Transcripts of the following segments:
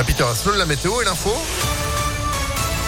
à Peter la météo et l'info.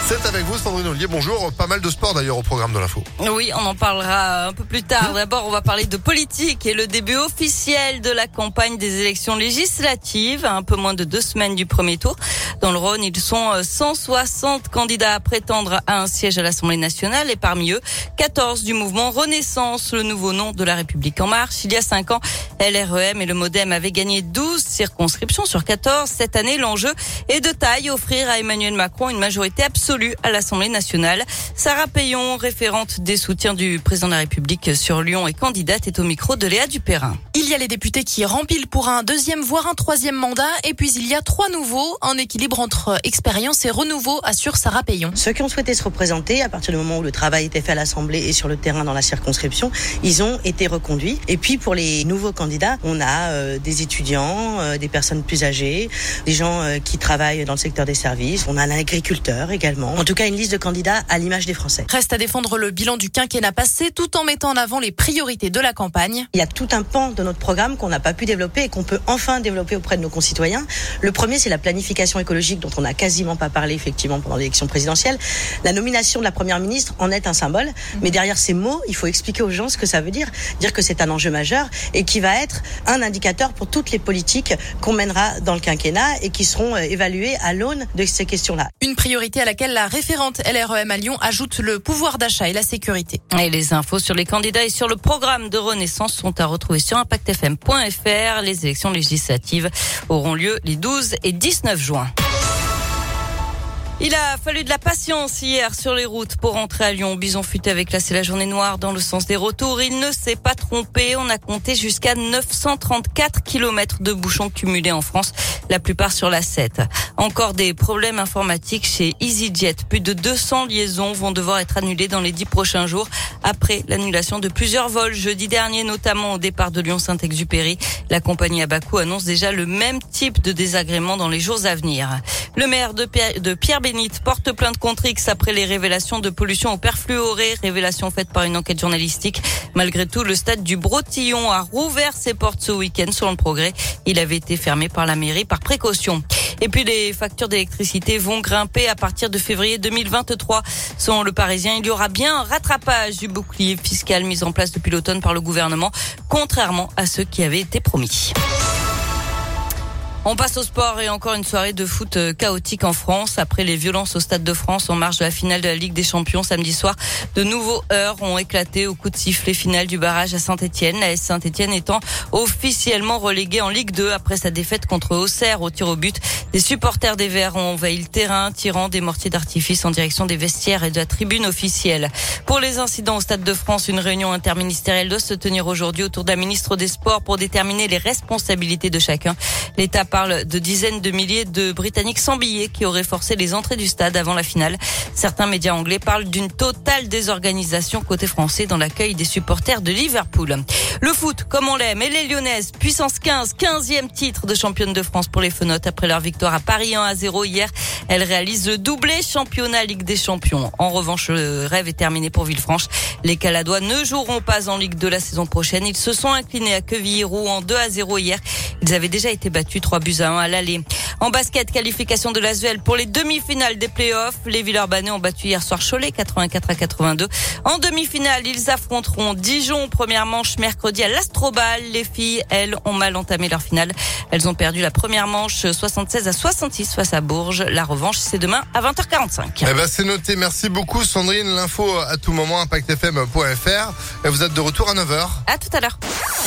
C'est avec vous, Sandrine Ollier. Bonjour. Pas mal de sport d'ailleurs au programme de l'info. Oui, on en parlera un peu plus tard. D'abord, on va parler de politique et le début officiel de la campagne des élections législatives, un peu moins de deux semaines du premier tour. Dans le Rhône, ils sont 160 candidats à prétendre à un siège à l'Assemblée nationale et parmi eux, 14 du mouvement Renaissance, le nouveau nom de la République en marche. Il y a cinq ans, LREM et le Modem avaient gagné 12 circonscriptions sur 14. Cette année, l'enjeu est de taille, offrir à Emmanuel Macron une majorité absolue à l'Assemblée nationale. Sarah Payon, référente des soutiens du président de la République sur Lyon et candidate, est au micro de Léa Dupérin. Il y a les députés qui rempilent pour un deuxième, voire un troisième mandat. Et puis il y a trois nouveaux. Un équilibre entre expérience et renouveau, assure Sarah Payon. Ceux qui ont souhaité se représenter, à partir du moment où le travail était fait à l'Assemblée et sur le terrain dans la circonscription, ils ont été reconduits. Et puis pour les nouveaux candidats, on a euh, des étudiants, euh, des personnes plus âgées, des gens euh, qui travaillent dans le secteur des services. On a un agriculteur également. En tout cas, une liste de candidats à l'image des Français. Reste à défendre le bilan du quinquennat passé tout en mettant en avant les priorités de la campagne. Il y a tout un pan de notre programme qu'on n'a pas pu développer et qu'on peut enfin développer auprès de nos concitoyens. Le premier, c'est la planification écologique dont on n'a quasiment pas parlé effectivement pendant l'élection présidentielle. La nomination de la première ministre en est un symbole, mais derrière ces mots, il faut expliquer aux gens ce que ça veut dire, dire que c'est un enjeu majeur et qui va être un indicateur pour toutes les politiques qu'on mènera dans le quinquennat et qui seront euh, évaluées à l'aune de ces questions-là. Une priorité à laquelle la référente LREM à Lyon ajoute le pouvoir d'achat et la sécurité. Et les infos sur les candidats et sur le programme de Renaissance sont à retrouver sur impactfm.fr. Les élections législatives auront lieu les 12 et 19 juin. Il a fallu de la patience hier sur les routes pour rentrer à Lyon. Bison fut avec c'est la journée noire dans le sens des retours. Il ne s'est pas trompé. On a compté jusqu'à 934 km de bouchons cumulés en France, la plupart sur la 7. Encore des problèmes informatiques chez EasyJet. Plus de 200 liaisons vont devoir être annulées dans les dix prochains jours après l'annulation de plusieurs vols jeudi dernier, notamment au départ de Lyon-Saint-Exupéry. La compagnie Abaco annonce déjà le même type de désagrément dans les jours à venir. Le maire de Pierre, de Pierre porte plainte contre X après les révélations de pollution au perfluoré, révélation faite par une enquête journalistique. Malgré tout, le stade du Brotillon a rouvert ses portes ce week-end selon le progrès. Il avait été fermé par la mairie par précaution. Et puis les factures d'électricité vont grimper à partir de février 2023. Selon le Parisien, il y aura bien un rattrapage du bouclier fiscal mis en place depuis l'automne par le gouvernement, contrairement à ce qui avait été promis. On passe au sport et encore une soirée de foot euh, chaotique en France. Après les violences au Stade de France en marge de la finale de la Ligue des Champions samedi soir, de nouveaux heures ont éclaté au coup de sifflet final du barrage à Saint-Etienne. La Saint-Etienne étant officiellement reléguée en Ligue 2 après sa défaite contre Auxerre au tir au but. Les supporters des Verts ont envahi le terrain, tirant des mortiers d'artifice en direction des vestiaires et de la tribune officielle. Pour les incidents au Stade de France, une réunion interministérielle doit se tenir aujourd'hui autour d'un ministre des Sports pour déterminer les responsabilités de chacun. Parle de dizaines de milliers de Britanniques sans billets qui auraient forcé les entrées du stade avant la finale. Certains médias anglais parlent d'une totale désorganisation côté français dans l'accueil des supporters de Liverpool. Le foot, comme on l'aime, et les Lyonnaises, puissance 15, 15e titre de championne de France pour les Fenotes après leur victoire à Paris 1 à 0 hier. Elles réalisent le doublé championnat Ligue des Champions. En revanche, le rêve est terminé pour Villefranche. Les Caladois ne joueront pas en Ligue de la saison prochaine. Ils se sont inclinés à Quevilly-Roux 2 à 0 hier. Ils avaient déjà été battus 3 buts à 1 à l'aller. En basket, qualification de l'Asvel pour les demi-finales des playoffs. Les Villeurbanais ont battu hier soir Cholet 84 à 82. En demi-finale, ils affronteront Dijon première manche mercredi à l'Astrobal. Les filles, elles, ont mal entamé leur finale. Elles ont perdu la première manche 76 à 66 face à Bourges. Revanche, c'est demain à 20h45. Eh ben, c'est noté. Merci beaucoup, Sandrine. L'info à tout moment, impactfm.fr. Et vous êtes de retour à 9h. À tout à l'heure.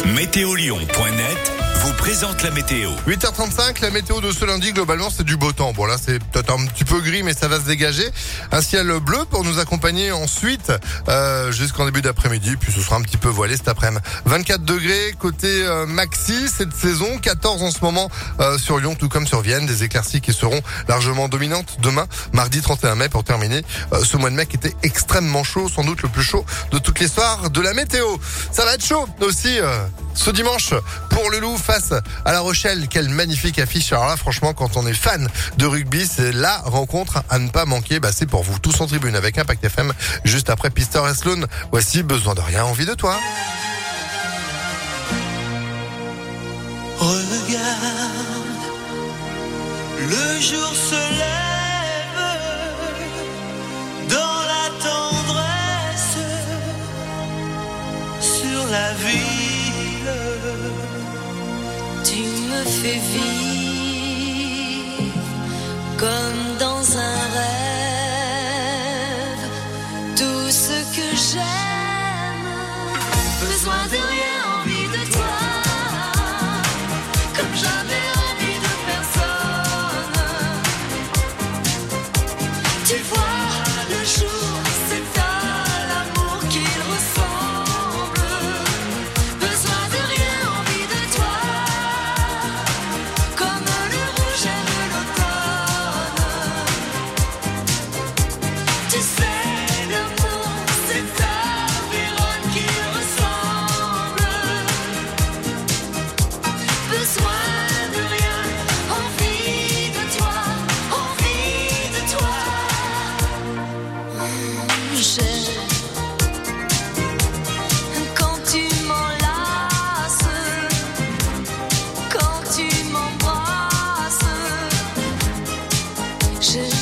Météolion.net vous présente la météo. 8h35, la météo de ce lundi, globalement, c'est du beau temps. Bon, là, c'est peut-être un petit peu gris, mais ça va se dégager. Un ciel bleu pour nous accompagner ensuite euh, jusqu'en début d'après-midi, puis ce sera un petit peu voilé cet après-midi. 24 degrés côté euh, maxi cette saison, 14 en ce moment euh, sur Lyon, tout comme sur Vienne. Des éclaircies qui seront largement dominantes demain, mardi 31 mai, pour terminer euh, ce mois de mai qui était extrêmement chaud, sans doute le plus chaud de toute l'histoire de la météo. Ça va être chaud aussi ce dimanche pour le Loup face à La Rochelle. Quelle magnifique affiche. Alors là, franchement, quand on est fan de rugby, c'est la rencontre à ne pas manquer. Bah, c'est pour vous. Tous en tribune avec Impact FM. Juste après Pistor et Sloan. Voici Besoin de rien, envie de toi. Le jour se lève dans la tendresse sur la ville. Tu me fais vivre Tu vois. 是